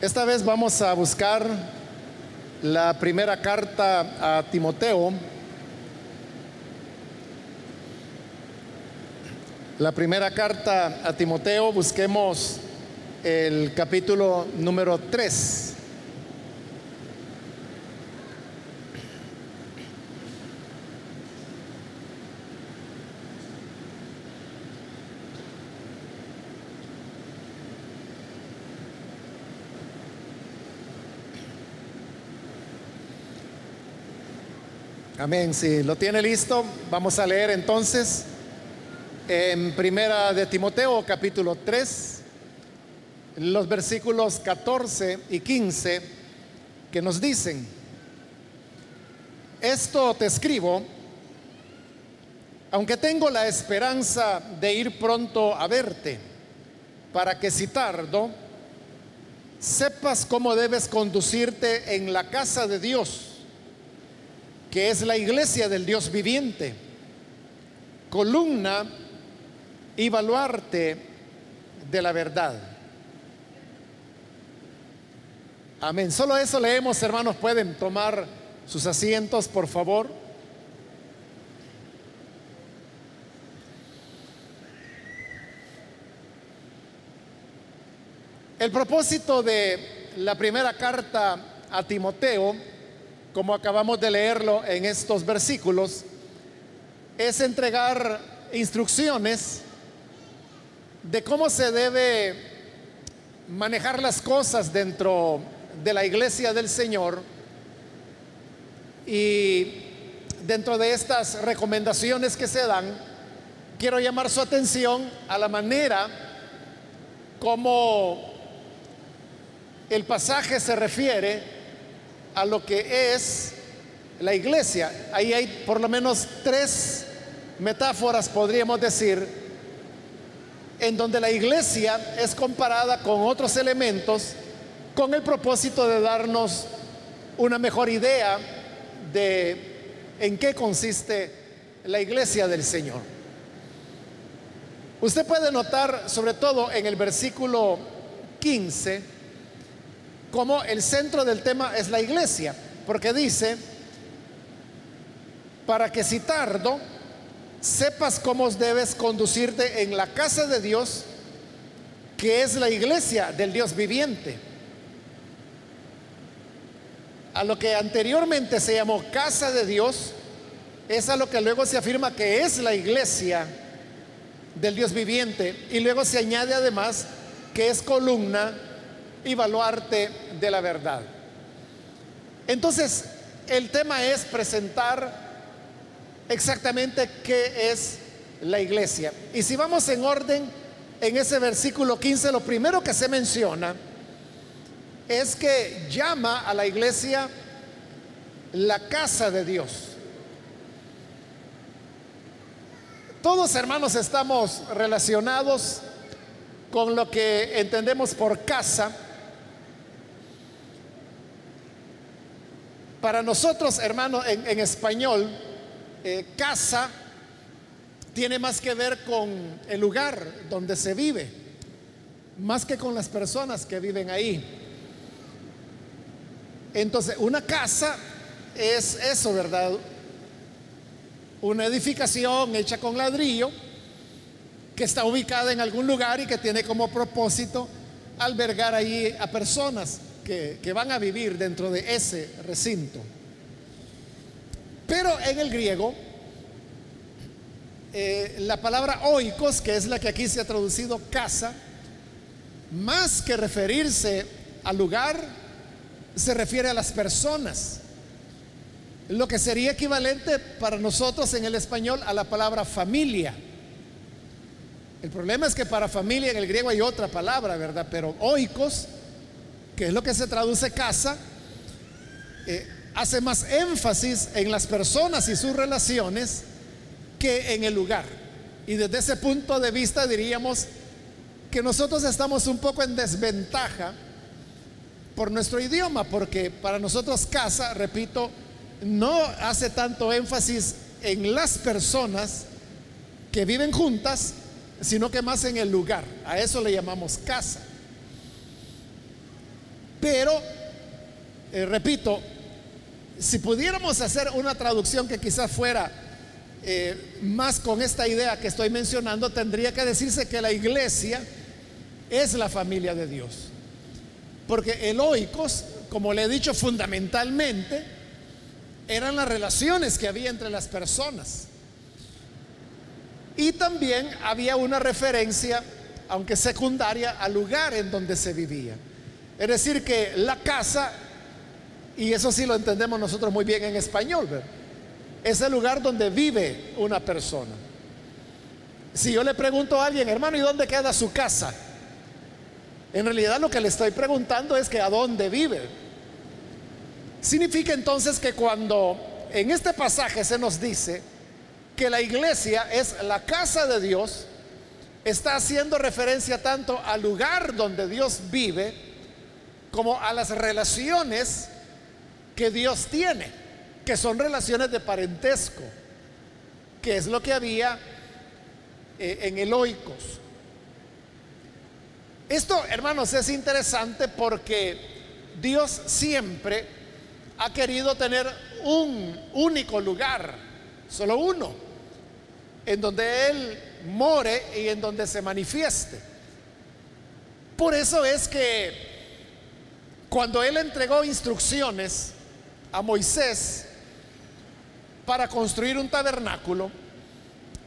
Esta vez vamos a buscar la primera carta a Timoteo. La primera carta a Timoteo, busquemos el capítulo número 3. Amén. Si lo tiene listo, vamos a leer entonces en Primera de Timoteo, capítulo 3, los versículos 14 y 15 que nos dicen, esto te escribo, aunque tengo la esperanza de ir pronto a verte, para que si tardo, sepas cómo debes conducirte en la casa de Dios que es la iglesia del Dios viviente, columna y baluarte de la verdad. Amén. Solo eso leemos, hermanos. Pueden tomar sus asientos, por favor. El propósito de la primera carta a Timoteo como acabamos de leerlo en estos versículos, es entregar instrucciones de cómo se debe manejar las cosas dentro de la iglesia del Señor y dentro de estas recomendaciones que se dan, quiero llamar su atención a la manera como el pasaje se refiere a lo que es la iglesia. Ahí hay por lo menos tres metáforas, podríamos decir, en donde la iglesia es comparada con otros elementos con el propósito de darnos una mejor idea de en qué consiste la iglesia del Señor. Usted puede notar, sobre todo en el versículo 15, como el centro del tema es la iglesia, porque dice, para que si tardo, sepas cómo debes conducirte en la casa de Dios, que es la iglesia del Dios viviente. A lo que anteriormente se llamó casa de Dios, es a lo que luego se afirma que es la iglesia del Dios viviente. Y luego se añade además que es columna y baluarte de la verdad. Entonces, el tema es presentar exactamente qué es la iglesia. Y si vamos en orden, en ese versículo 15, lo primero que se menciona es que llama a la iglesia la casa de Dios. Todos hermanos estamos relacionados con lo que entendemos por casa Para nosotros, hermano, en, español, eh, casa tiene más que ver con el lugar donde se vive, más que con las personas que viven ahí. Entonces, una casa es eso, ¿verdad? Una edificación hecha con ladrillo que está ubicada en algún lugar y que tiene como propósito albergar ahí a personas que, van a vivir dentro de ese recinto. Pero en el griego, eh, la palabra oikos, que es la que aquí se ha traducido casa, más que referirse al lugar, se refiere a las personas. Lo que sería equivalente para nosotros en el español a la palabra familia. El problema es que para familia en el griego hay otra palabra, ¿verdad? Pero oikos que es lo que se traduce casa, eh, hace más énfasis en las personas y sus relaciones que en el lugar. Y desde ese punto de vista diríamos que nosotros estamos un poco en desventaja por nuestro idioma, porque para nosotros casa, repito, no hace tanto énfasis en las personas que viven juntas, sino que más en el lugar. A eso le llamamos casa. Pero, eh, repito, si pudiéramos hacer una traducción que quizás fuera eh, más con esta idea que estoy mencionando, tendría que decirse que la iglesia es la familia de Dios. Porque el como le he dicho, fundamentalmente eran las relaciones que había entre las personas. Y también había una referencia, aunque secundaria, al lugar en donde se vivía. Es decir, que la casa, y eso sí lo entendemos nosotros muy bien en español, es el lugar donde vive una persona. Si yo le pregunto a alguien, hermano, ¿y dónde queda su casa? En realidad lo que le estoy preguntando es que a dónde vive. Significa entonces que cuando en este pasaje se nos dice que la iglesia es la casa de Dios, está haciendo referencia tanto al lugar donde Dios vive como a las relaciones que Dios tiene, que son relaciones de parentesco, que es lo que había eh, en el oikos. Esto, hermanos, es interesante porque Dios siempre ha querido tener un único lugar, solo uno, en donde Él more y en donde se manifieste. Por eso es que cuando Él entregó instrucciones a Moisés para construir un tabernáculo,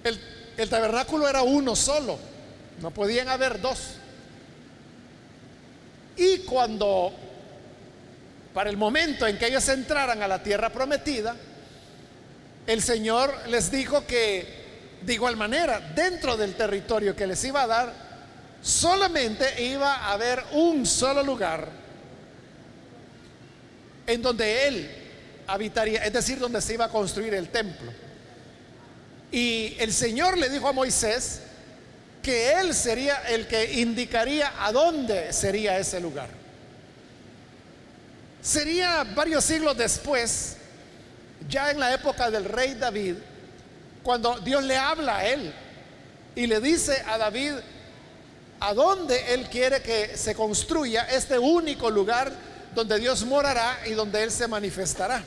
el, tabernáculo era uno solo, no podían haber dos. Y cuando, para el momento en que ellos entraran a la tierra prometida, el Señor les dijo que, de igual manera, dentro del territorio que les iba a dar, solamente iba a haber un solo lugar en donde Él habitaría, es decir, donde se iba a construir el templo. Y el Señor le dijo a Moisés que él sería el que indicaría a dónde sería ese lugar. Sería varios siglos después, ya en la época del rey David, cuando Dios le habla a él y le dice a David a dónde él quiere que se construya este único lugar donde Dios morará y donde él se manifestará.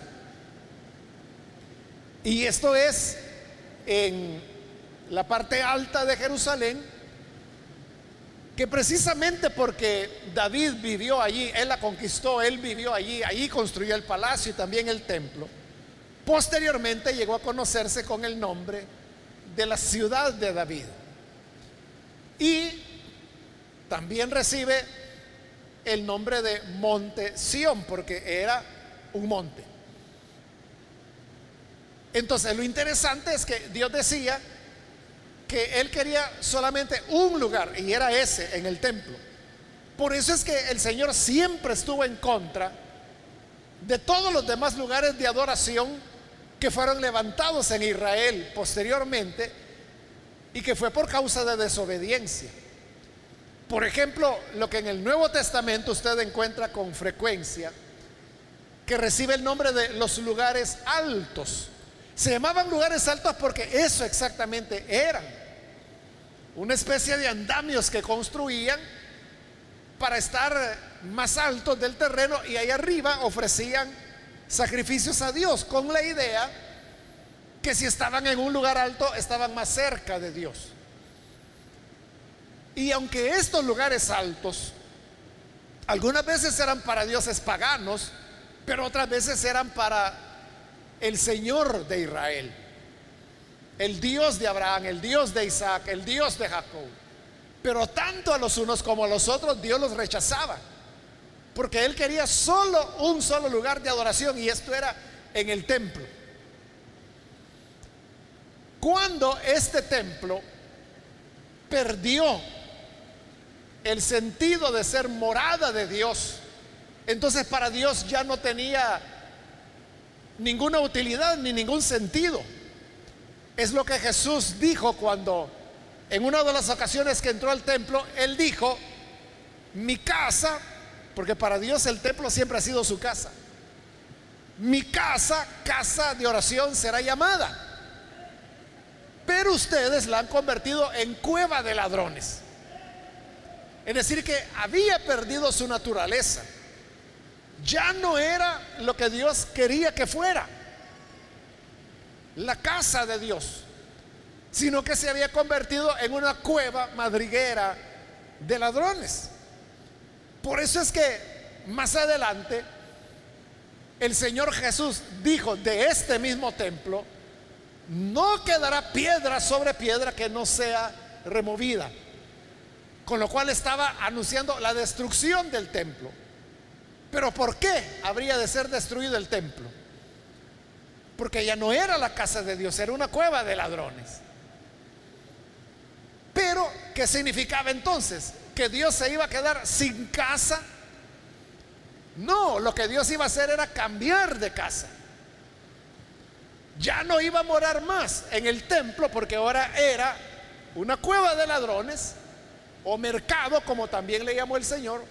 Y esto es en la parte alta de Jerusalén, que precisamente porque David vivió allí, él la conquistó, él vivió allí, allí construyó el palacio y también el templo, posteriormente llegó a conocerse con el nombre de la ciudad de David. Y también recibe el nombre de Monte Sión, porque era un monte. Entonces, lo interesante es que Dios decía que él quería solamente un lugar y era ese, en el templo. Por eso es que el Señor siempre estuvo en contra de todos los demás lugares de adoración que fueron levantados en Israel posteriormente y que fue por causa de desobediencia. Por ejemplo, lo que en el Nuevo Testamento usted encuentra con frecuencia, que recibe el nombre de los lugares altos. Se llamaban lugares altos porque eso exactamente eran. Una especie de andamios que construían para estar más altos del terreno y ahí arriba ofrecían sacrificios a Dios con la idea que si estaban en un lugar alto estaban más cerca de Dios. Y aunque estos lugares altos algunas veces eran para dioses paganos, pero otras veces eran para el Señor de Israel, el Dios de Abraham, el Dios de Isaac, el Dios de Jacob. Pero tanto a los unos como a los otros Dios los rechazaba, porque Él quería solo un solo lugar de adoración y esto era en el templo. Cuando este templo perdió el sentido de ser morada de Dios, entonces para Dios ya no tenía ninguna utilidad ni ningún sentido. Es lo que Jesús dijo cuando en una de las ocasiones que entró al templo, él dijo, mi casa, porque para Dios el templo siempre ha sido su casa, mi casa, casa de oración será llamada. Pero ustedes la han convertido en cueva de ladrones. Es decir, que había perdido su naturaleza. ya no era lo que Dios quería que fuera, la casa de Dios, sino que se había convertido en una cueva madriguera de ladrones. Por eso es que más adelante el Señor Jesús dijo de este mismo templo, no quedará piedra sobre piedra que no sea removida. Con lo cual estaba anunciando la destrucción del templo. Pero ¿por qué habría de ser destruido el templo? Porque ya no era la casa de Dios, era una cueva de ladrones. Pero, ¿qué significaba entonces? Que Dios se iba a quedar sin casa. No, lo que Dios iba a hacer era cambiar de casa. Ya no iba a morar más en el templo porque ahora era una cueva de ladrones o mercado, como también le llamó el Señor,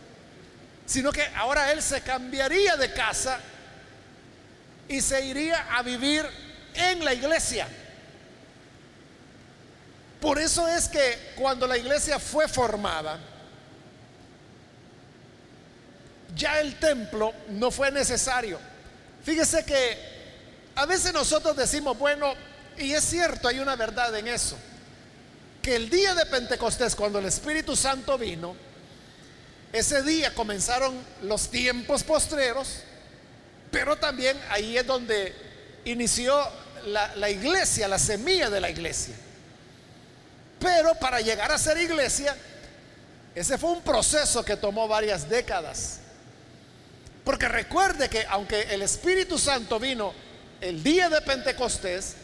sino que ahora él se cambiaría de casa y se iría a vivir en la iglesia. Por eso es que cuando la iglesia fue formada, ya el templo no fue necesario. Fíjese que a veces nosotros decimos, bueno, y es cierto, hay una verdad en eso, que el día de Pentecostés, cuando el Espíritu Santo vino, ese día comenzaron los tiempos postreros, pero también ahí es donde inició la, la, iglesia, la semilla de la iglesia. Pero para llegar a ser iglesia, ese fue un proceso que tomó varias décadas. Porque recuerde que aunque el Espíritu Santo vino el día de Pentecostés,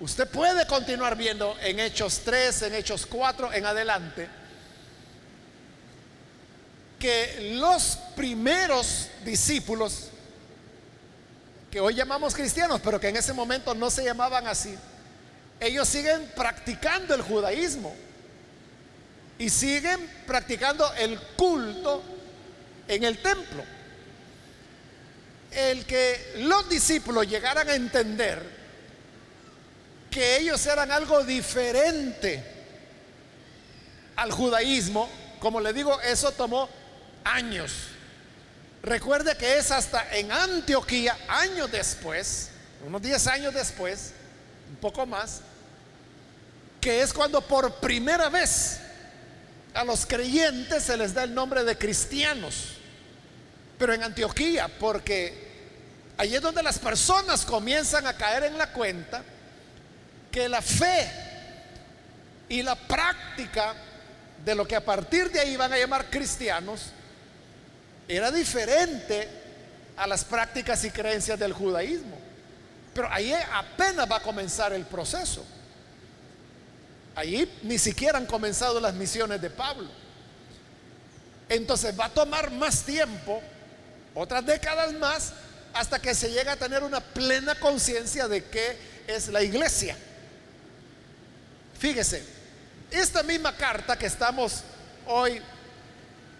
usted puede continuar viendo en Hechos 3, en Hechos 4, en adelante, que los primeros discípulos, que hoy llamamos cristianos, pero que en ese momento no se llamaban así, ellos siguen practicando el judaísmo y siguen practicando el culto en el templo. El que los discípulos llegaran a entender que ellos eran algo diferente al judaísmo, como le digo, eso tomó años. Recuerde que es hasta en Antioquía, años después, unos 10 años después, un poco más, que es cuando por primera vez a los creyentes se les da el nombre de cristianos. Pero en Antioquía, porque ahí es donde las personas comienzan a caer en la cuenta que la fe y la práctica de lo que a partir de ahí van a llamar cristianos era diferente a las prácticas y creencias del judaísmo. Pero ahí apenas va a comenzar el proceso. Ahí ni siquiera han comenzado las misiones de Pablo. Entonces va a tomar más tiempo, otras décadas más, hasta que se llegue a tener una plena conciencia de qué es la iglesia. Fíjese, esta misma carta que estamos hoy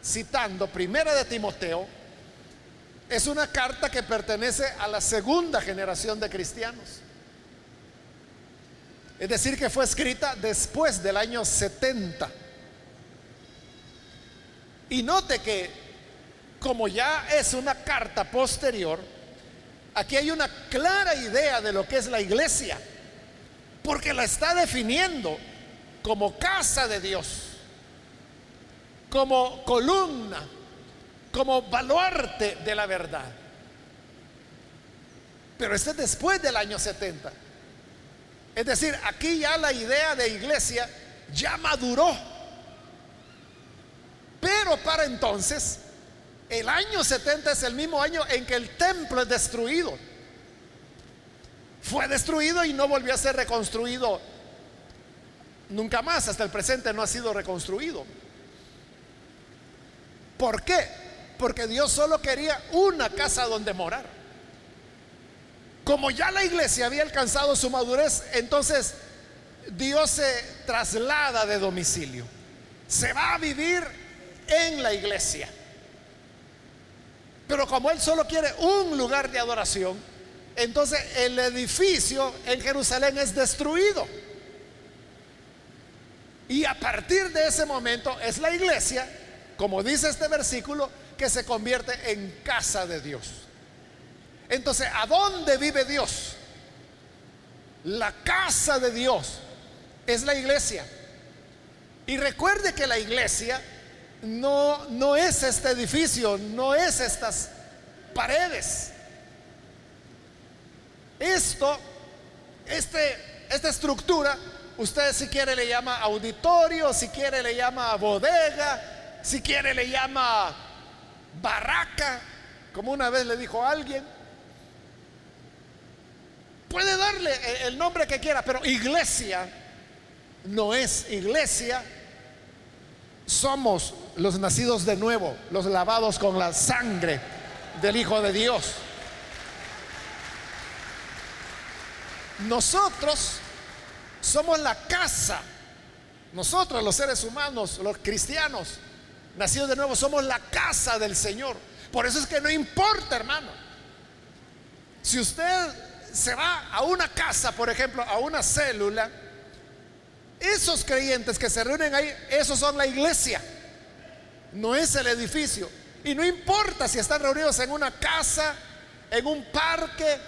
citando, primera de Timoteo, es una carta que pertenece a la segunda generación de cristianos. Es decir, que fue escrita después del año 70. Y note que como ya es una carta posterior, aquí hay una clara idea de lo que es la iglesia, porque la está definiendo como casa de Dios como columna, como baluarte de la verdad. Pero este es después del año 70. Es decir, aquí ya la idea de iglesia ya maduró. Pero para entonces, el año 70 es el mismo año en que el templo es destruido. Fue destruido y no volvió a ser reconstruido nunca más. Hasta el presente no ha sido reconstruido. ¿Por qué? Porque Dios solo quería una casa donde morar. Como ya la iglesia había alcanzado su madurez, entonces Dios se traslada de domicilio. Se va a vivir en la iglesia. Pero como Él solo quiere un lugar de adoración, entonces el edificio en Jerusalén es destruido. Y a partir de ese momento es la iglesia como dice este versículo, que se convierte en casa de Dios. Entonces, ¿a dónde vive Dios? La casa de Dios es la iglesia. Y recuerde que la iglesia no, no es este edificio, no es estas paredes. Esto, este, esta estructura, usted si quiere le llama auditorio, si quiere le llama bodega, si quiere le llama barraca, como una vez le dijo alguien. Puede darle el nombre que quiera, pero iglesia no es iglesia. Somos los nacidos de nuevo, los lavados con la sangre del Hijo de Dios. Nosotros somos la casa, nosotros los seres humanos, los cristianos, nacidos de nuevo, somos la casa del Señor. Por eso es que no importa, hermano. Si usted se va a una casa, por ejemplo, a una célula, esos creyentes que se reúnen ahí, esos son la iglesia, no es el edificio. Y no importa si están reunidos en una casa, en un parque,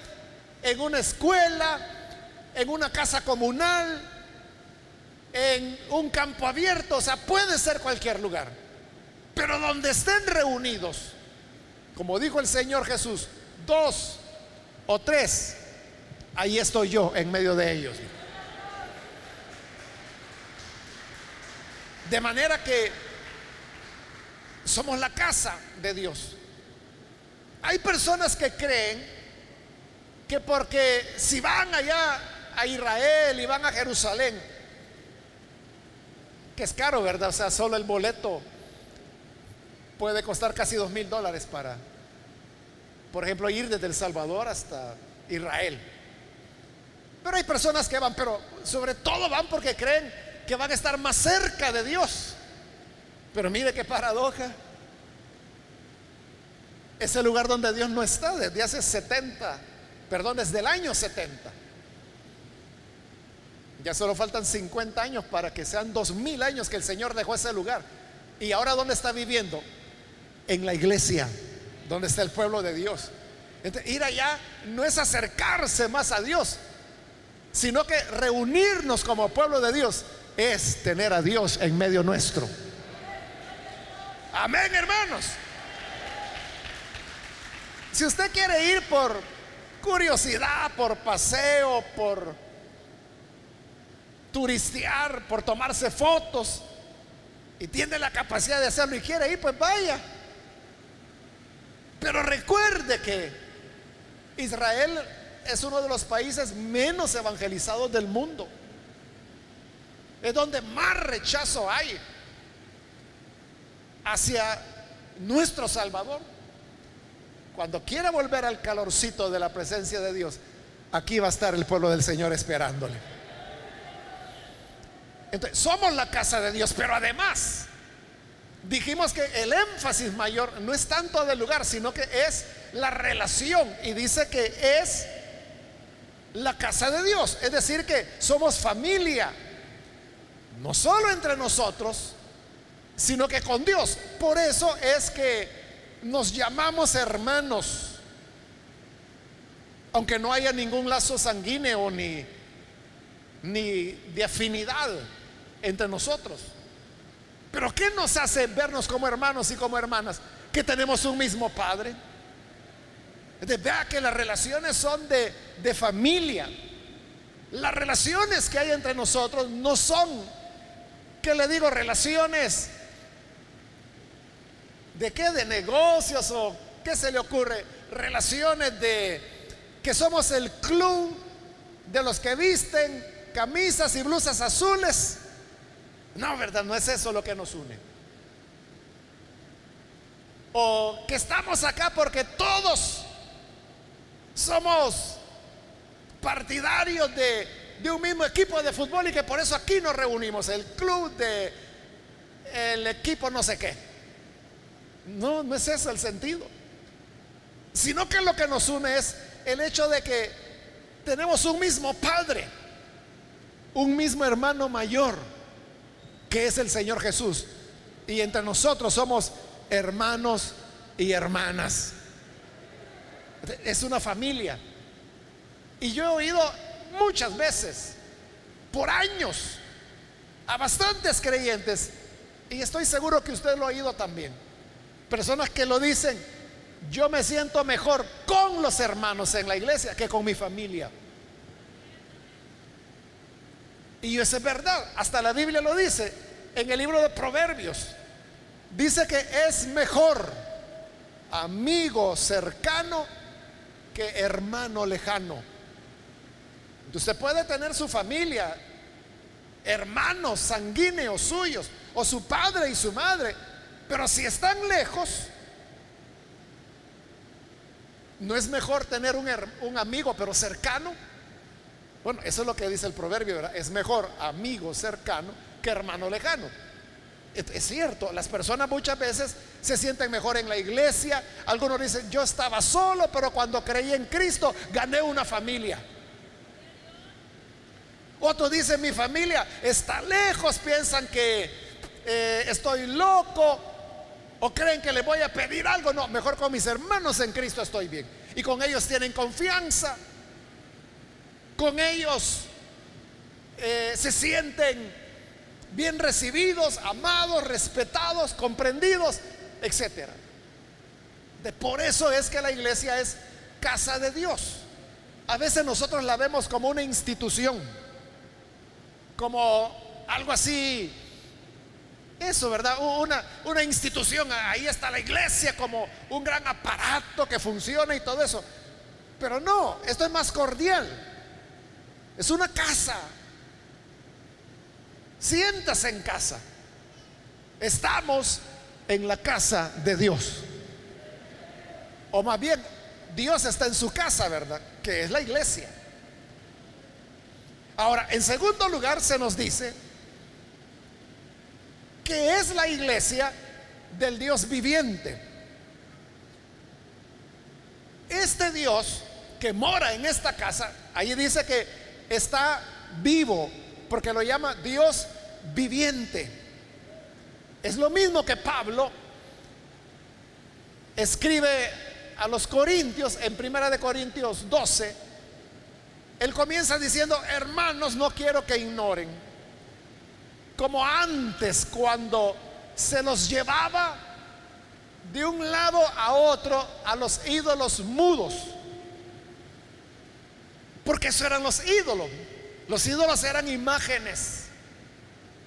en una escuela, en una casa comunal, en un campo abierto, o sea, puede ser cualquier lugar. Pero donde estén reunidos, como dijo el Señor Jesús, dos o tres, ahí estoy yo en medio de ellos. De manera que somos la casa de Dios. Hay personas que creen que porque si van allá a Israel y van a Jerusalén, que es caro, ¿verdad? O sea, solo el boleto puede costar casi dos mil dólares para, por ejemplo, ir desde El Salvador hasta Israel. Pero hay personas que van, pero sobre todo van porque creen que van a estar más cerca de Dios. Pero mire qué paradoja. Es el lugar donde Dios no está desde hace 70, perdón, desde el año 70. Ya solo faltan 50 años para que sean 2000 años que el Señor dejó ese lugar. ¿Y ahora dónde está viviendo? En la iglesia, donde está el pueblo de Dios. ir allá no es acercarse más a Dios, sino que reunirnos como pueblo de Dios es tener a Dios en medio nuestro. Amén, hermanos. Si usted quiere ir por curiosidad, por paseo, por turistear, por tomarse fotos, y tiene la capacidad de hacerlo y quiere ir, pues vaya. Pero recuerde que Israel es uno de los países menos evangelizados del mundo. Es donde más rechazo hay hacia nuestro Salvador. Cuando quiera volver al calorcito de la presencia de Dios, aquí va a estar el pueblo del Señor esperándole. Entonces, somos la casa de Dios, pero además dijimos que el énfasis mayor no es tanto del lugar, sino que es la relación. Y dice que es la casa de Dios. Es decir, que somos familia, no solo entre nosotros, sino que con Dios. Por eso es que nos llamamos hermanos, aunque no haya ningún lazo sanguíneo ni, ni de afinidad entre nosotros. Pero ¿qué nos hace vernos como hermanos y como hermanas? Que tenemos un mismo Padre. vea que las relaciones son de, de familia. Las relaciones que hay entre nosotros no son, que le digo, relaciones de qué, de negocios o qué se le ocurre, relaciones de que somos el club de los que visten camisas y blusas azules no, ¿verdad? No es eso lo que nos une. O que estamos acá porque todos somos partidarios de, un mismo equipo de fútbol y que por eso aquí nos reunimos, el club de el equipo no sé qué. No, no es eso el sentido. Sino que lo que nos une es el hecho de que tenemos un mismo padre, un mismo hermano mayor que es el Señor Jesús. Y entre nosotros somos hermanos y hermanas. Es una familia. Y yo he oído muchas veces, por años, a bastantes creyentes, y estoy seguro que usted lo ha oído también, personas que lo dicen, yo me siento mejor con los hermanos en la iglesia que con mi familia. Y eso es verdad, hasta la Biblia lo dice en el libro de Proverbios. Dice que es mejor amigo cercano que hermano lejano. Usted puede tener su familia, hermanos sanguíneos suyos, o su padre y su madre, pero si están lejos, ¿no es mejor tener un, un amigo pero cercano? Bueno, eso es lo que dice el proverbio, ¿verdad? Es mejor amigo cercano que hermano lejano. Es cierto, las personas muchas veces se sienten mejor en la iglesia. Algunos dicen, yo estaba solo, pero cuando creí en Cristo gané una familia. Otros dicen, mi familia está lejos, piensan que eh, estoy loco o creen que le voy a pedir algo. No, mejor con mis hermanos en Cristo estoy bien. Y con ellos tienen confianza. Con ellos eh, se sienten bien recibidos, amados, respetados, comprendidos, etcétera. De por eso es que la iglesia es casa de Dios. A veces nosotros la vemos como una institución, como algo así, eso, ¿verdad? Una, una institución, ahí está la iglesia como un gran aparato que funciona y todo eso. Pero no, esto es más cordial. Es una casa, Siéntase en casa. Estamos en la casa de Dios. O más bien, Dios está en su casa, ¿verdad? Que es la iglesia. Ahora, en segundo lugar se nos dice que es la iglesia del Dios viviente. Este Dios que mora en esta casa, ahí dice que está vivo, porque lo llama Dios viviente. Es lo mismo que Pablo escribe a los Corintios en Primera de Corintios 12. Él comienza diciendo, hermanos, no quiero que ignoren, como antes cuando se los llevaba de un lado a otro a los ídolos mudos, porque eso eran los ídolos. Los ídolos eran imágenes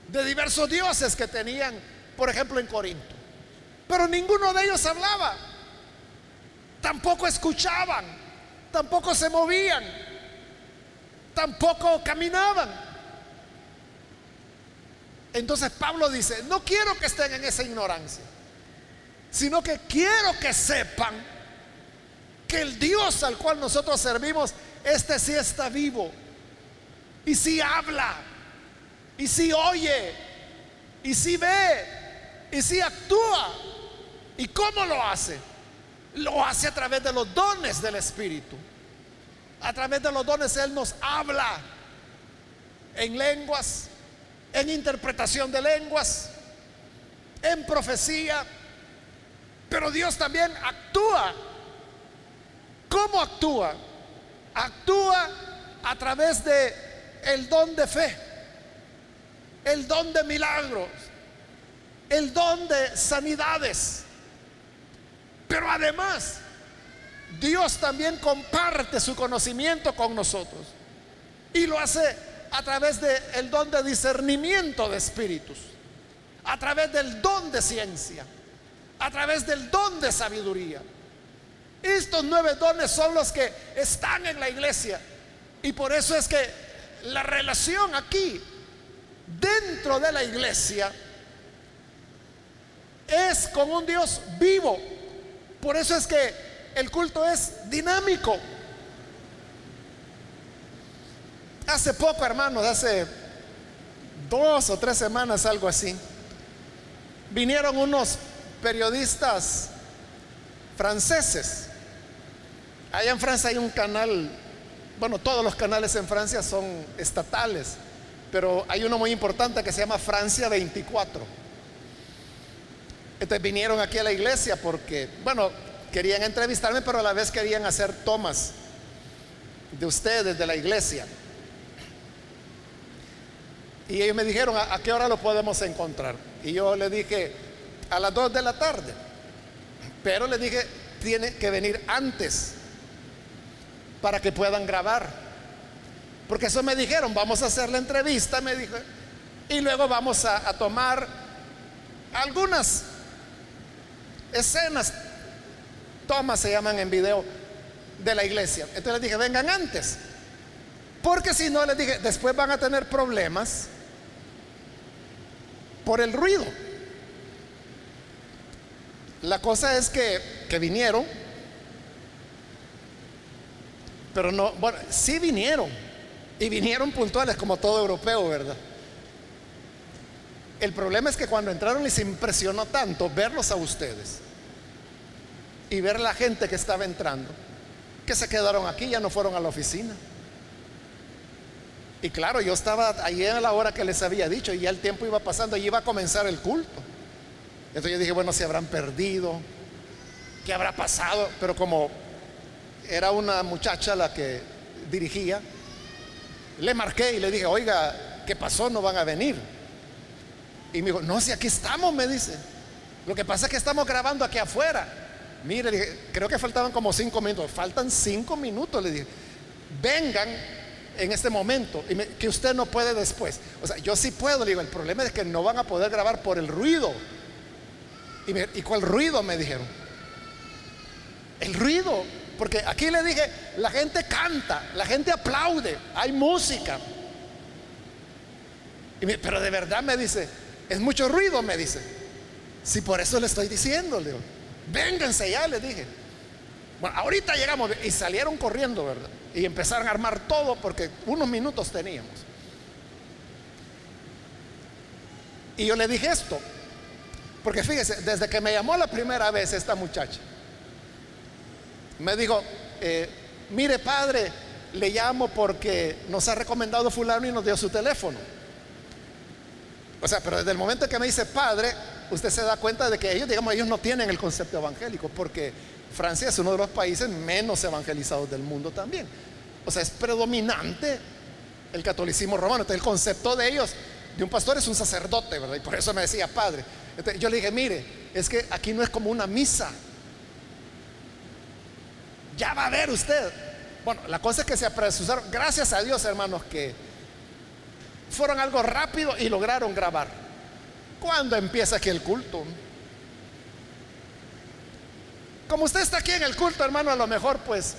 de diversos dioses que tenían, por ejemplo, en Corinto. Pero ninguno de ellos hablaba, tampoco escuchaban, tampoco se movían, tampoco caminaban. Entonces Pablo dice, no quiero que estén en esa ignorancia, sino que quiero que sepan que el Dios al cual nosotros servimos, este sí está vivo y si habla, y si oye, y si ve, y si actúa. ¿Y cómo lo hace? Lo hace a través de los dones del Espíritu. A través de los dones Él nos habla en lenguas, en interpretación de lenguas, en profecía. Pero Dios también actúa. ¿Cómo actúa? Actúa a través de el don de fe, el don de milagros, el don de sanidades. Pero además, Dios también comparte su conocimiento con nosotros y lo hace a través del el don de discernimiento de espíritus, a través del don de ciencia, a través del don de sabiduría. Estos nueve dones son los que están en la iglesia y por eso es que la relación aquí, dentro de la iglesia, es con un Dios vivo. Por eso es que el culto es dinámico. Hace poco, hermanos, hace dos o tres semanas, algo así, vinieron unos periodistas franceses. Allá en Francia hay un canal bueno, todos los canales en Francia son estatales, pero hay uno muy importante que se llama Francia 24. Entonces vinieron aquí a la iglesia porque, bueno, querían entrevistarme, pero a la vez querían hacer tomas de ustedes, de la iglesia. Y ellos me dijeron, ¿a, qué hora lo podemos encontrar? Y yo le dije, a las 2 de la tarde. Pero le dije, tiene que venir antes para que puedan grabar. Porque eso me dijeron, vamos a hacer la entrevista, me dijo, y luego vamos a, tomar algunas escenas, tomas se llaman en video de la iglesia. Entonces les dije, vengan antes. Porque si no, les dije, después van a tener problemas por el ruido. La cosa es que vinieron, pero no, bueno, sí vinieron, y vinieron puntuales como todo europeo, ¿verdad? El problema es que cuando entraron les impresionó tanto verlos a ustedes y ver la gente que estaba entrando, que se quedaron aquí, ya no fueron a la oficina. Y claro, yo estaba ahí a la hora que les había dicho y ya el tiempo iba pasando y iba a comenzar el culto. Entonces yo dije, bueno, se habrán perdido, ¿qué habrá pasado? Pero como era una muchacha la que dirigía, le marqué y le dije, oiga, ¿qué pasó? No van a venir. Y me dijo, no, si aquí estamos, me dice. Lo que pasa es que estamos grabando aquí afuera. Mire, dije, creo que faltaban como cinco minutos. Faltan cinco minutos, le dije. Vengan en este momento y que usted no puede después. O sea, yo sí puedo, le digo, el problema es que no van a poder grabar por el ruido. ¿Y, me, ¿y cuál ruido? Me dijeron. El ruido. Porque aquí le dije, la gente canta, la gente aplaude, hay música. Y pero de verdad me dice, es mucho ruido, me dice. Si por eso le estoy diciendo, le digo, vénganse ya, le dije. Bueno, ahorita llegamos y salieron corriendo, ¿verdad? Y empezaron a armar todo porque unos minutos teníamos. Y yo le dije esto, porque fíjese, desde que me llamó la primera vez esta muchacha, me dijo, eh, mire padre, le llamo porque nos ha recomendado fulano y nos dio su teléfono. O sea, pero desde el momento que me dice padre, usted se da cuenta de que ellos, digamos, ellos no tienen el concepto evangélico, porque Francia es uno de los países menos evangelizados del mundo también. O sea, es predominante el catolicismo romano. Entonces, el concepto de ellos, de un pastor, es un sacerdote, ¿verdad? Y por eso me decía padre. Entonces, yo le dije, mire, es que aquí no es como una misa. Ya va a ver usted. Bueno, la cosa es que se apresuraron. Gracias a Dios, hermanos, que fueron algo rápido y lograron grabar. ¿Cuándo empieza aquí el culto? Como usted está aquí en el culto, hermano, a lo mejor pues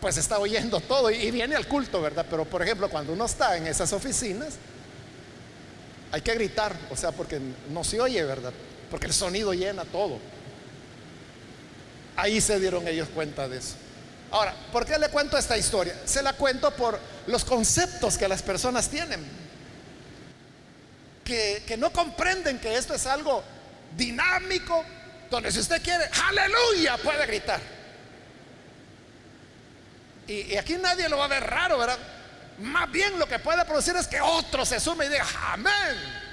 pues está oyendo todo y, viene al culto, ¿verdad? Pero por ejemplo, cuando uno está en esas oficinas, hay que gritar, o sea, porque no se oye, ¿verdad? Porque el sonido llena todo. Ahí se dieron ellos cuenta de eso. Ahora, ¿por qué le cuento esta historia? Se la cuento por los conceptos que las personas tienen. Que, que no comprenden que esto es algo dinámico, donde si usted quiere, aleluya, puede gritar. Y, aquí nadie lo va a ver raro, ¿verdad? Más bien lo que puede producir es que otro se sume y diga, amén.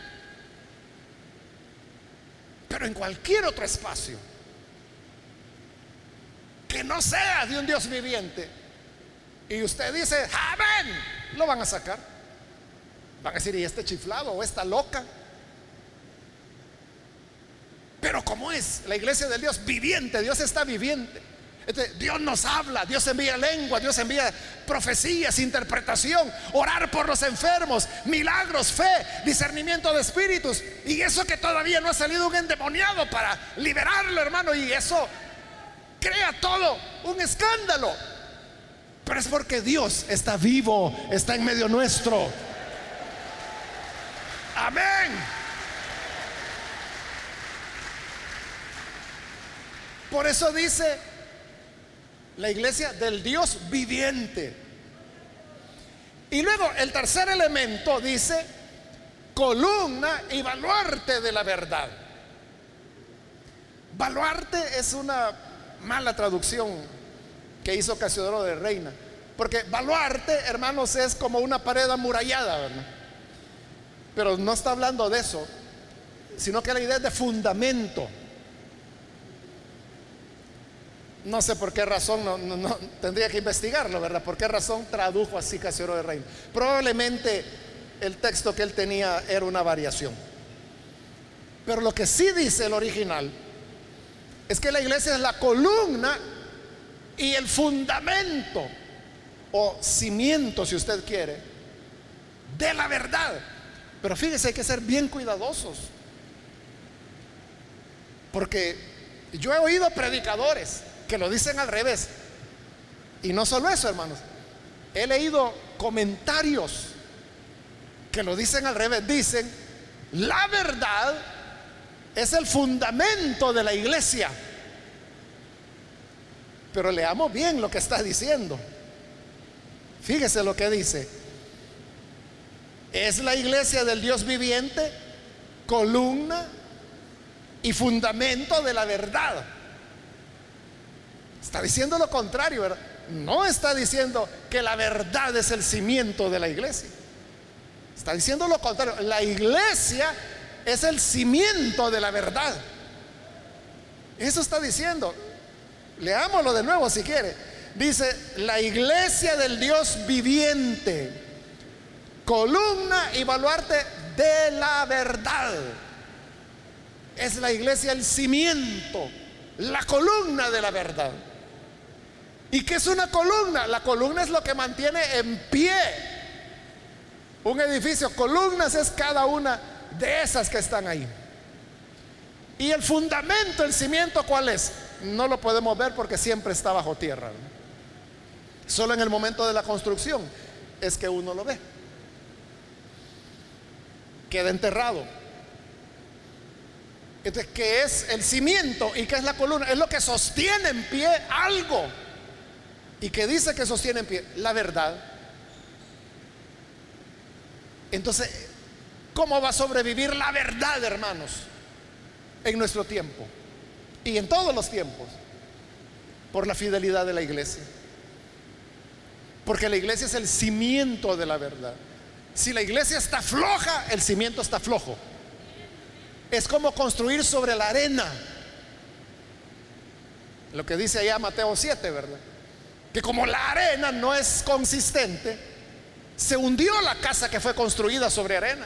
Pero en cualquier otro espacio que no sea de un Dios viviente y usted dice, amén, lo van a sacar. Van a decir, ¿y este chiflado o esta loca? Pero como es la iglesia del Dios viviente, Dios está viviente. Dios nos habla, Dios envía lengua, Dios envía profecías, interpretación, orar por los enfermos, milagros, fe, discernimiento de espíritus. Y eso que todavía no ha salido un endemoniado para liberarlo, hermano. Y eso crea todo un escándalo. Pero es porque Dios está vivo, está en medio nuestro. Amén. Por eso dice la iglesia del Dios viviente. Y luego el tercer elemento dice columna y baluarte de la verdad. Baluarte es una mala traducción que hizo Casiodoro de Reina. Porque baluarte, hermanos, es como una pared amurallada. Pero no está hablando de eso. sino que la idea es de fundamento. No sé por qué razón, no, tendría que investigarlo, ¿verdad? ¿Por qué razón tradujo así Casiodoro de Reina? Probablemente el texto que él tenía era una variación. Pero lo que sí dice el original es que la iglesia es la columna y el fundamento o cimiento, si usted quiere, de la verdad. Pero fíjese, hay que ser bien cuidadosos. Porque yo he oído predicadores que lo dicen al revés. Y no solo eso, hermanos. He leído comentarios que lo dicen al revés. Dicen, la verdad es el fundamento de la iglesia. Pero leamos bien lo que está diciendo. Fíjese lo que dice. Es la iglesia del Dios viviente, columna y fundamento de la verdad. Está diciendo lo contrario, ¿verdad? No está diciendo que la verdad es el cimiento de la iglesia. Está diciendo lo contrario. La iglesia es el cimiento de la verdad. Eso está diciendo. Leámoslo de nuevo si quiere. Dice, la iglesia del Dios viviente, columna y baluarte de la verdad. Es la iglesia el cimiento, la columna de la verdad. ¿Y qué es una columna? La columna es lo que mantiene en pie un edificio. Columnas es cada una de esas que están ahí. Y el fundamento, el cimiento, ¿cuál es? No lo podemos ver porque siempre está bajo tierra. Solo en el momento de la construcción es que uno lo ve. Queda enterrado. Entonces, ¿qué es el cimiento y qué es la columna? Es lo que sostiene en pie algo. ¿Y que dice que sostiene en pie? La verdad. Entonces, ¿cómo va a sobrevivir la verdad, hermanos? En nuestro tiempo y en todos los tiempos. Por la fidelidad de la iglesia. Porque la iglesia es el cimiento de la verdad. Si la iglesia está floja, el cimiento está flojo. Es como construir sobre la arena. Lo que dice allá Mateo 7, ¿verdad? Que como la arena no es consistente, se hundió la casa que fue construida sobre arena.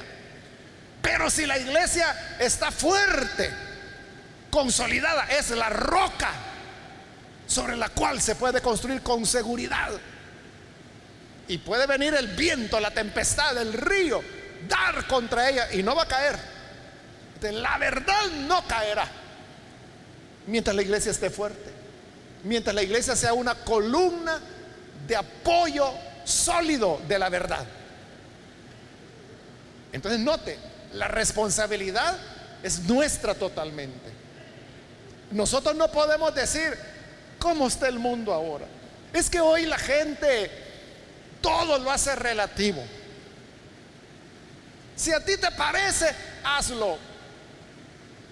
Pero si la iglesia está fuerte, consolidada, es la roca sobre la cual se puede construir con seguridad. Y puede venir el viento, la tempestad, el río, dar contra ella y no va a caer. La verdad no caerá mientras la iglesia esté fuerte. Mientras la iglesia sea una columna de apoyo sólido de la verdad. Entonces note, la responsabilidad es nuestra totalmente. Nosotros no podemos decir, ¿cómo está el mundo ahora? Es que hoy la gente todo lo hace relativo. Si a ti te parece, hazlo.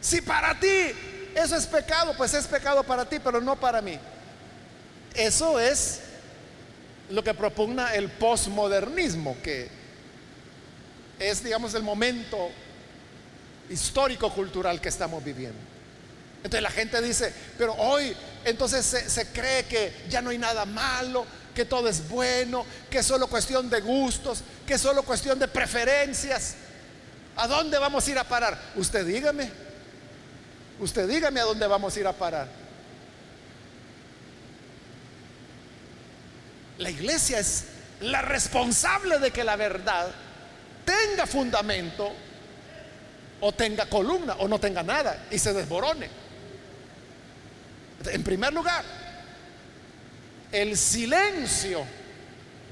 Si para ti eso es pecado, pues es pecado para ti, pero no para mí. Eso es lo que propugna el posmodernismo, que es, digamos, el momento histórico-cultural que estamos viviendo. Entonces la gente dice, pero hoy entonces se, cree que ya no hay nada malo, que todo es bueno, que es solo cuestión de gustos, que es solo cuestión de preferencias. ¿A dónde vamos a ir a parar? Usted dígame. Usted dígame a dónde vamos a ir a parar. La iglesia es la responsable de que la verdad tenga fundamento o tenga columna o no tenga nada y se desborone. En primer lugar, el silencio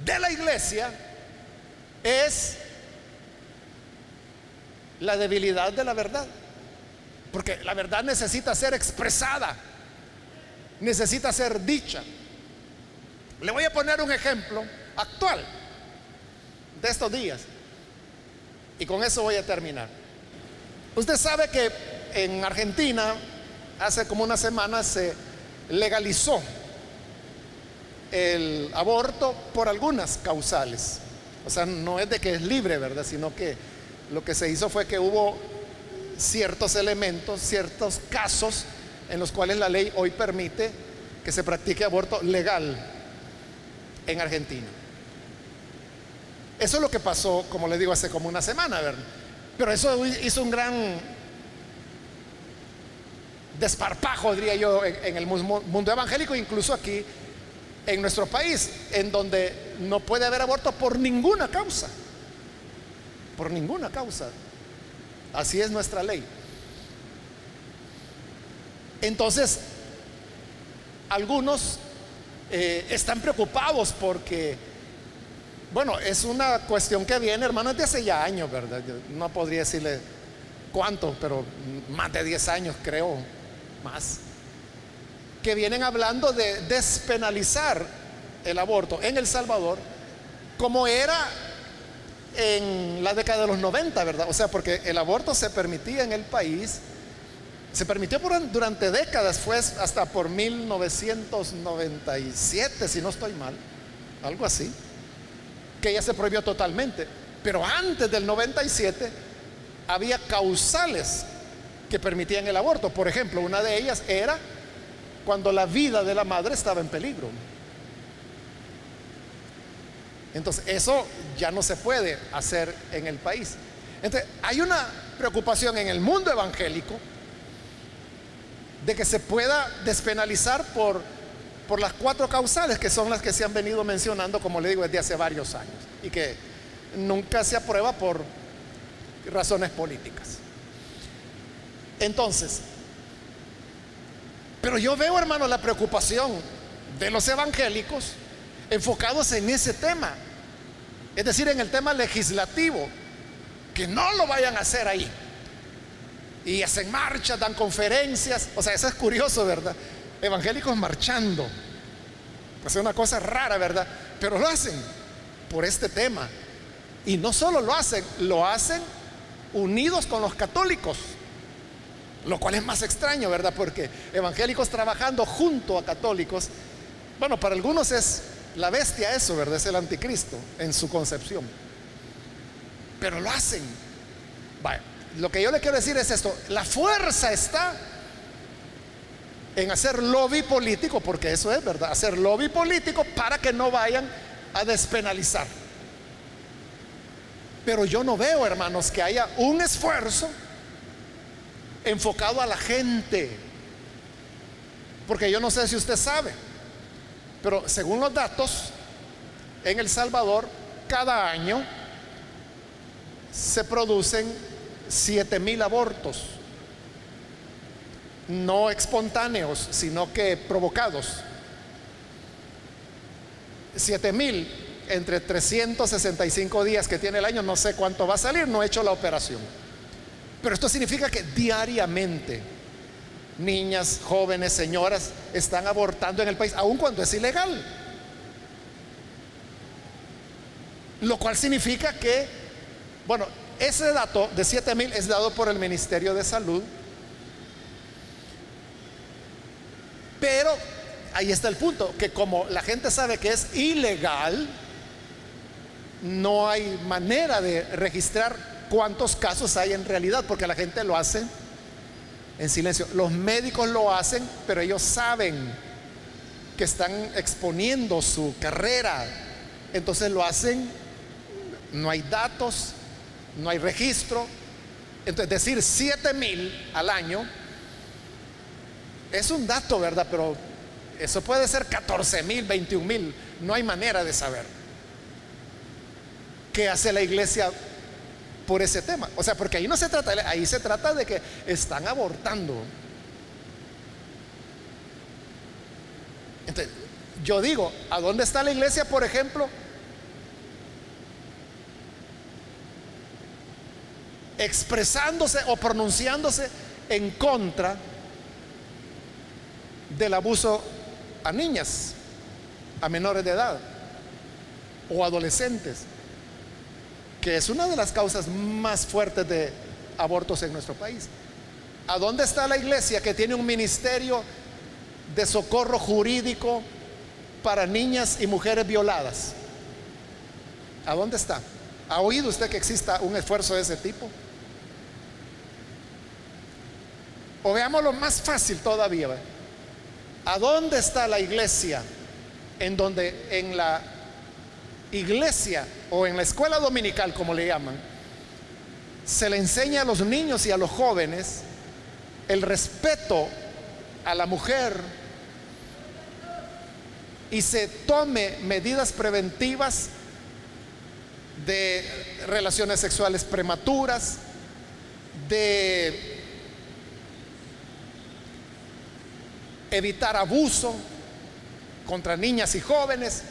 de la iglesia es la debilidad de la verdad. Porque la verdad necesita ser expresada, necesita ser dicha. Le voy a poner un ejemplo actual de estos días. Y con eso voy a terminar. Usted sabe que en Argentina hace como una semana se legalizó el aborto por algunas causales. O sea, no es de que es libre, ¿verdad? Sino que lo que se hizo fue que hubo ciertos elementos, ciertos casos en los cuales la ley hoy permite que se practique aborto legal en Argentina. Eso es lo que pasó, como le digo, hace como una semana. Pero eso hizo un gran desparpajo, diría yo, en, el mundo evangélico, incluso aquí en nuestro país, en donde no puede haber aborto por ninguna causa. Por ninguna causa. Así es nuestra ley. Entonces, algunos eh, están preocupados porque, bueno, es una cuestión que viene, hermanos, de hace ya años, ¿verdad? no podría decirle cuánto, pero más de 10 años creo, más, que vienen hablando de despenalizar el aborto en El Salvador como era en la década de los 90, ¿verdad? O sea, porque el aborto se permitía en el país, se permitió durante décadas, fue hasta por 1997, si no estoy mal, algo así, que ya se prohibió totalmente. Pero antes del 97 había causales que permitían el aborto. Por ejemplo, una de ellas era cuando la vida de la madre estaba en peligro. Entonces, eso ya no se puede hacer en el país. Entonces, hay una preocupación en el mundo evangélico de que se pueda despenalizar por, por las cuatro causales que son las que se han venido mencionando, como le digo, desde hace varios años y que nunca se aprueba por razones políticas. Entonces, pero yo veo, hermano, la preocupación de los evangélicos enfocados en ese tema, es decir, en el tema legislativo, que no lo vayan a hacer ahí. Y hacen marchas, dan conferencias, o sea, eso es curioso, ¿verdad? Evangélicos marchando. Pues es una cosa rara, ¿verdad? Pero lo hacen por este tema. Y no solo lo hacen, lo hacen unidos con los católicos. Lo cual es más extraño, ¿verdad? Porque evangélicos trabajando junto a católicos, bueno, para algunos es la bestia eso, ¿verdad? Es el anticristo en su concepción. Pero lo hacen. lo que yo le quiero decir es esto, la fuerza está en hacer lobby político, porque eso es verdad, hacer lobby político para que no vayan a despenalizar. Pero yo no veo, hermanos, que haya un esfuerzo enfocado a la gente. Porque yo no sé si usted sabe, pero según los datos, en El Salvador cada año se producen 7 mil abortos, no espontáneos, sino que provocados. 7 mil entre 365 días que tiene el año, no sé cuánto va a salir, no he hecho la operación. Pero esto significa que diariamente niñas, jóvenes, señoras están abortando en el país, aun cuando es ilegal. Lo cual significa que, bueno, ese dato de 7 mil es dado por el Ministerio de Salud, pero ahí está el punto, que como la gente sabe que es ilegal, no hay manera de registrar cuántos casos hay en realidad, porque la gente lo hace en silencio. Los médicos lo hacen, pero ellos saben que están exponiendo su carrera. Entonces lo hacen, no hay datos, no hay registro. Entonces decir 7 mil al año es un dato, ¿verdad? Pero eso puede ser 14 mil, 21 mil. No hay manera de saber. ¿Qué hace la iglesia por ese tema. O sea, porque ahí no se trata, ahí se trata de que están abortando. Entonces, yo digo, ¿a dónde está la iglesia, por ejemplo? Expresándose o pronunciándose en contra del abuso a niñas, a menores de edad o adolescentes que es una de las causas más fuertes de abortos en nuestro país. ¿A dónde está la iglesia que tiene un ministerio de socorro jurídico para niñas y mujeres violadas? ¿A dónde está? ¿Ha oído usted que exista un esfuerzo de ese tipo? O veamos lo más fácil todavía. ¿A dónde está la iglesia? En donde en la iglesia o en la escuela dominical, como le llaman, se le enseña a los niños y a los jóvenes el respeto a la mujer y se tome medidas preventivas de relaciones sexuales prematuras, de evitar abuso contra niñas y jóvenes.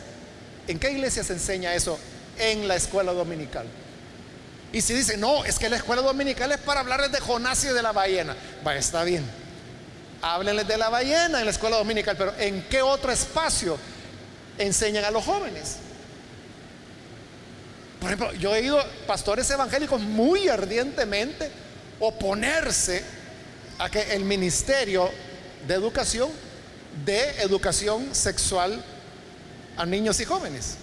¿En qué iglesia se enseña eso? En la escuela dominical. Y si dicen, no, es que la escuela dominical es para hablarles de Jonás y de la ballena. Va, está bien. Háblenles de la ballena en la escuela dominical, pero ¿en qué otro espacio enseñan a los jóvenes? Por ejemplo, yo he oído pastores evangélicos muy ardientemente oponerse a que el ministerio de educación de educación sexual a niños y jóvenes.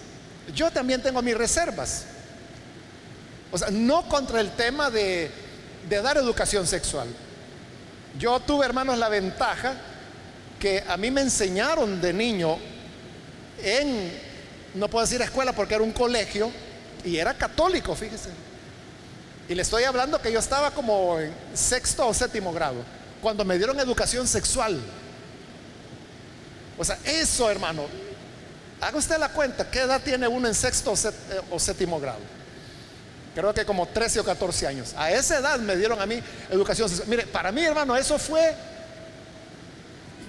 Yo también tengo mis reservas. O sea, no contra el tema de, de dar educación sexual. Yo tuve, hermanos, la ventaja que a mí me enseñaron de niño en, no puedo decir escuela porque era un colegio, y era católico, fíjese. Y le estoy hablando que yo estaba como en sexto o séptimo grado, cuando me dieron educación sexual. O sea, eso, hermano, haga usted la cuenta, ¿qué edad tiene uno en sexto o eh, séptimo grado? Creo que como 13 o 14 años. A esa edad me dieron a mí educación sexual. Mire, para mí, hermano, eso fue,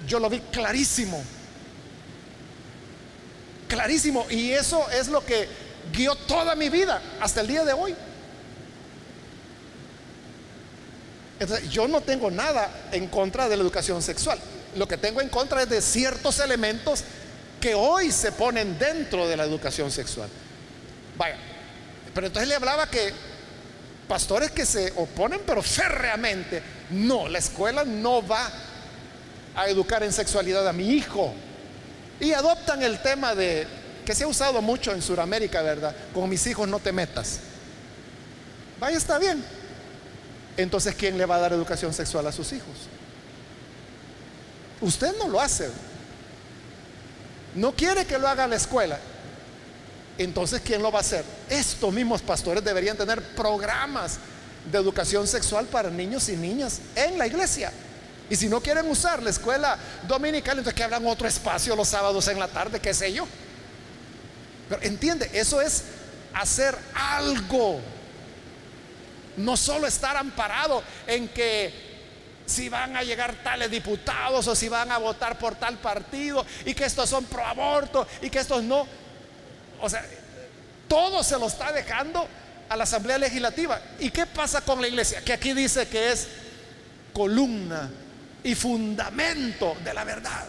yo lo vi clarísimo. Clarísimo. Y eso es lo que guió toda mi vida hasta el día de hoy. Entonces, yo no tengo nada en contra de la educación sexual. Lo que tengo en contra es de ciertos elementos que hoy se ponen dentro de la educación sexual. Vaya, pero entonces le hablaba que pastores que se oponen, pero férreamente, no, la escuela no va a educar en sexualidad a mi hijo. Y adoptan el tema de que se ha usado mucho en Sudamérica, ¿verdad? Con mis hijos no te metas. Vaya, está bien. Entonces, ¿quién le va a dar educación sexual a sus hijos? Usted no lo hace. No quiere que lo haga la escuela. Entonces, ¿quién lo va a hacer? Estos mismos pastores deberían tener programas de educación sexual para niños y niñas en la iglesia. Y si no quieren usar la escuela dominical, entonces que hablan otro espacio los sábados en la tarde, qué sé yo. Pero entiende, eso es hacer algo. No solo estar amparado en que si van a llegar tales diputados o si van a votar por tal partido y que estos son pro aborto y que estos no. O sea, todo se lo está dejando a la Asamblea Legislativa. ¿Y qué pasa con la iglesia? Que aquí dice que es columna y fundamento de la verdad.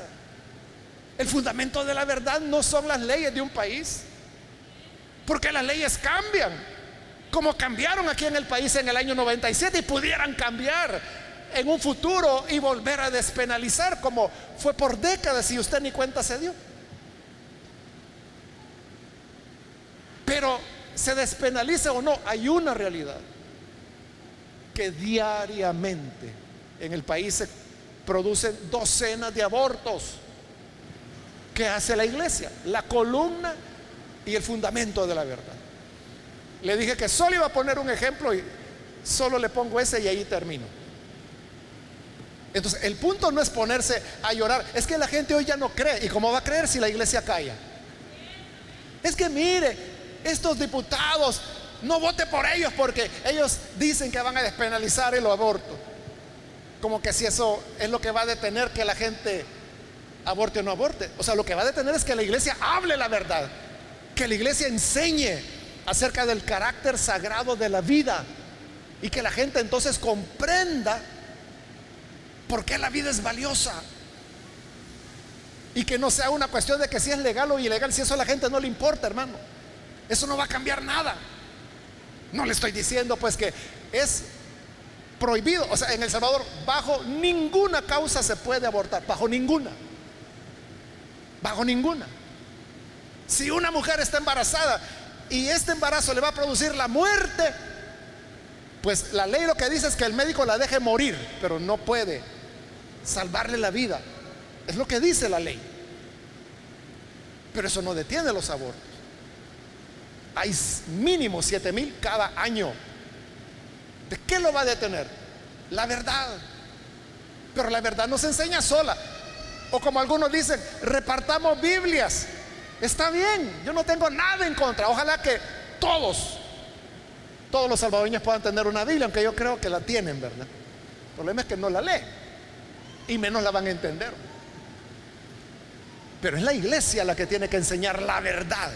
El fundamento de la verdad no son las leyes de un país. Porque las leyes cambian, como cambiaron aquí en el país en el año 97 y pudieran cambiar en un futuro y volver a despenalizar como fue por décadas y usted ni cuenta se dio. Pero se despenalice o no, hay una realidad que diariamente en el país se producen docenas de abortos. ¿Qué hace la iglesia? La columna y el fundamento de la verdad. Le dije que solo iba a poner un ejemplo y solo le pongo ese y ahí termino. Entonces, el punto no es ponerse a llorar, es que la gente hoy ya no cree. ¿Y cómo va a creer si la iglesia calla? Es que mire, estos diputados, no vote por ellos porque ellos dicen que van a despenalizar el aborto. Como que si eso es lo que va a detener que la gente aborte o no aborte. O sea, lo que va a detener es que la iglesia hable la verdad que la iglesia enseñe acerca del carácter sagrado de la vida y que la gente entonces comprenda por qué la vida es valiosa. Y que no sea una cuestión de que si es legal o ilegal, si eso a la gente no le importa, hermano. Eso no va a cambiar nada. No le estoy diciendo pues que es prohibido, o sea, en El Salvador bajo ninguna causa se puede abortar, bajo ninguna. Bajo ninguna. Si una mujer está embarazada y este embarazo le va a producir la muerte, pues la ley lo que dice es que el médico la deje morir, pero no puede salvarle la vida. Es lo que dice la ley. Pero eso no detiene los abortos. Hay mínimo 7 mil cada año. ¿De qué lo va a detener? La verdad. Pero la verdad no se enseña sola. O como algunos dicen, repartamos Biblias. Está bien, yo no tengo nada en contra. Ojalá que todos, todos los salvadoreños puedan tener una Biblia, aunque yo creo que la tienen, ¿verdad? El problema es que no la leen y menos la van a entender. Pero es la iglesia la que tiene que enseñar la verdad.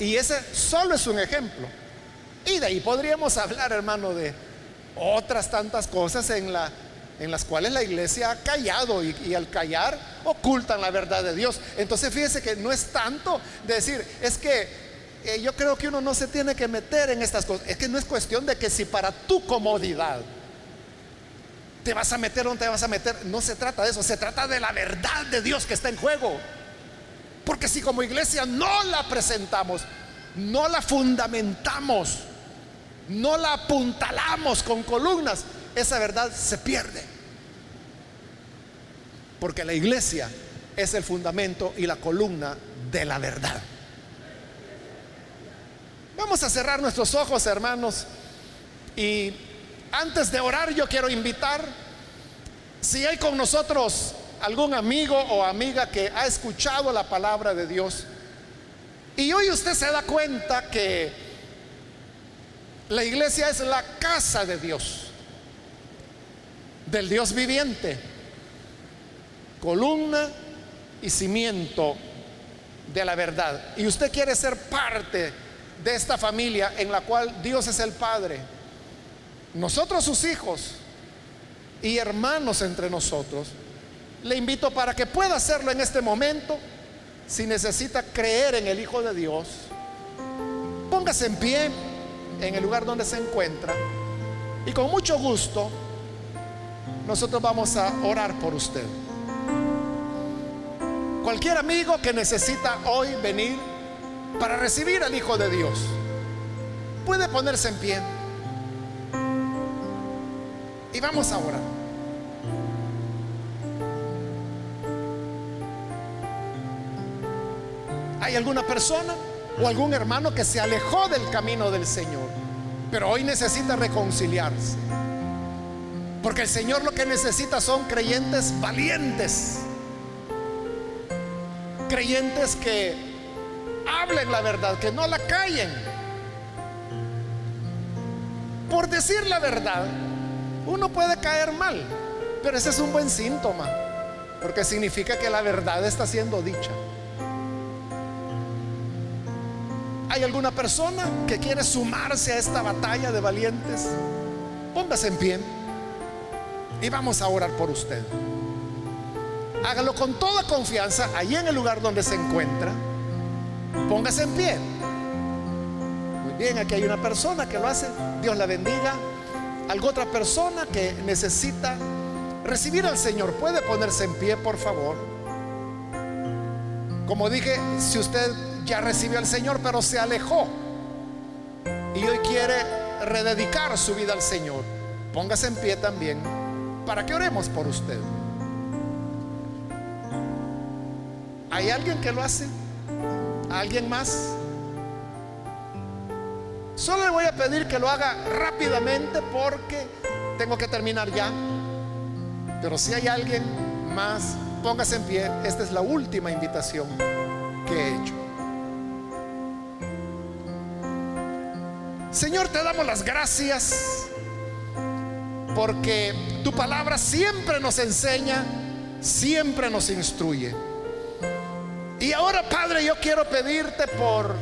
Y ese solo es un ejemplo. Y de ahí podríamos hablar, hermano, de otras tantas cosas en, la, en las cuales la iglesia ha callado y, al callar ocultan la verdad de Dios. Entonces fíjese que no es tanto decir, es que eh, yo creo que uno no se tiene que meter en estas cosas. Es que no es cuestión de que si para tu comodidad te vas a meter o no te vas a meter. No se trata de eso, se trata de la verdad de Dios que está en juego. Porque si como iglesia no la presentamos, no la fundamentamos, no la apuntalamos con columnas, esa verdad se pierde. Porque la iglesia es el fundamento y la columna de la verdad. Vamos a cerrar nuestros ojos, hermanos, y antes de orar yo quiero invitar, si hay con nosotros algún amigo o amiga que ha escuchado la palabra de Dios y hoy usted se da cuenta que la iglesia es la casa de Dios, del Dios viviente, columna y cimiento de la verdad. Y usted quiere ser parte de esta familia en la cual Dios es el Padre. Nosotros sus hijos y hermanos entre nosotros, le invito para que pueda hacerlo en este momento, si necesita creer en el Hijo de Dios, póngase en pie en el lugar donde se encuentra y con mucho gusto nosotros vamos a orar por usted. Cualquier amigo que necesita hoy venir para recibir al Hijo de Dios, puede ponerse en pie. Y vamos a orar. ¿Hay alguna persona o algún hermano que se alejó del camino del Señor, pero hoy necesita reconciliarse? Porque el Señor lo que necesita son creyentes valientes, creyentes que hablen la verdad, que no la callen. Por decir la verdad, uno puede caer mal, pero ese es un buen síntoma, porque significa que la verdad está siendo dicha. ¿Hay alguna persona que quiere sumarse a esta batalla de valientes? Póngase en pie y vamos a orar por usted. Hágalo con toda confianza allí en el lugar donde se encuentra. Póngase en pie. Muy bien, aquí hay una persona que lo hace. Dios la bendiga. Algo otra persona que necesita recibir al Señor puede ponerse en pie, por favor. Como dije, si usted ya recibió al Señor, pero se alejó y hoy quiere rededicar su vida al Señor, póngase en pie también para que oremos por usted. ¿Hay alguien que lo hace? ¿Alguien más? Solo le voy a pedir que lo haga rápidamente porque tengo que terminar ya. Pero si hay alguien más, póngase en pie. Esta es la última invitación que he hecho. Señor, te damos las gracias porque tu palabra siempre nos enseña, siempre nos instruye. Y ahora, Padre, yo quiero pedirte por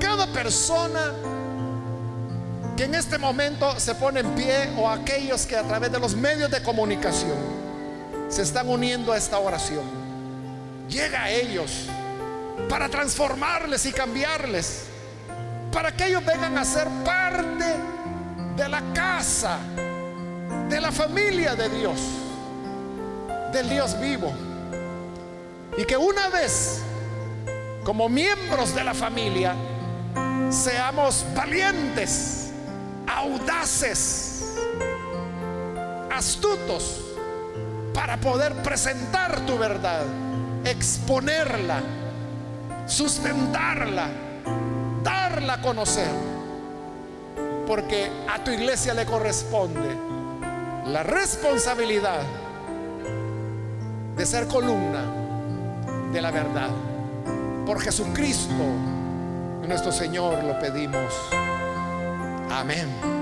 cada persona que en este momento se pone en pie o aquellos que a través de los medios de comunicación se están uniendo a esta oración. Llega a ellos para transformarles y cambiarles, para que ellos vengan a ser parte de la casa, de la familia de Dios, del Dios vivo. Y que una vez, como miembros de la familia, seamos valientes audaces, astutos, para poder presentar tu verdad, exponerla, sustentarla, darla a conocer. Porque a tu iglesia le corresponde la responsabilidad de ser columna de la verdad. Por Jesucristo, nuestro Señor, lo pedimos. Amén.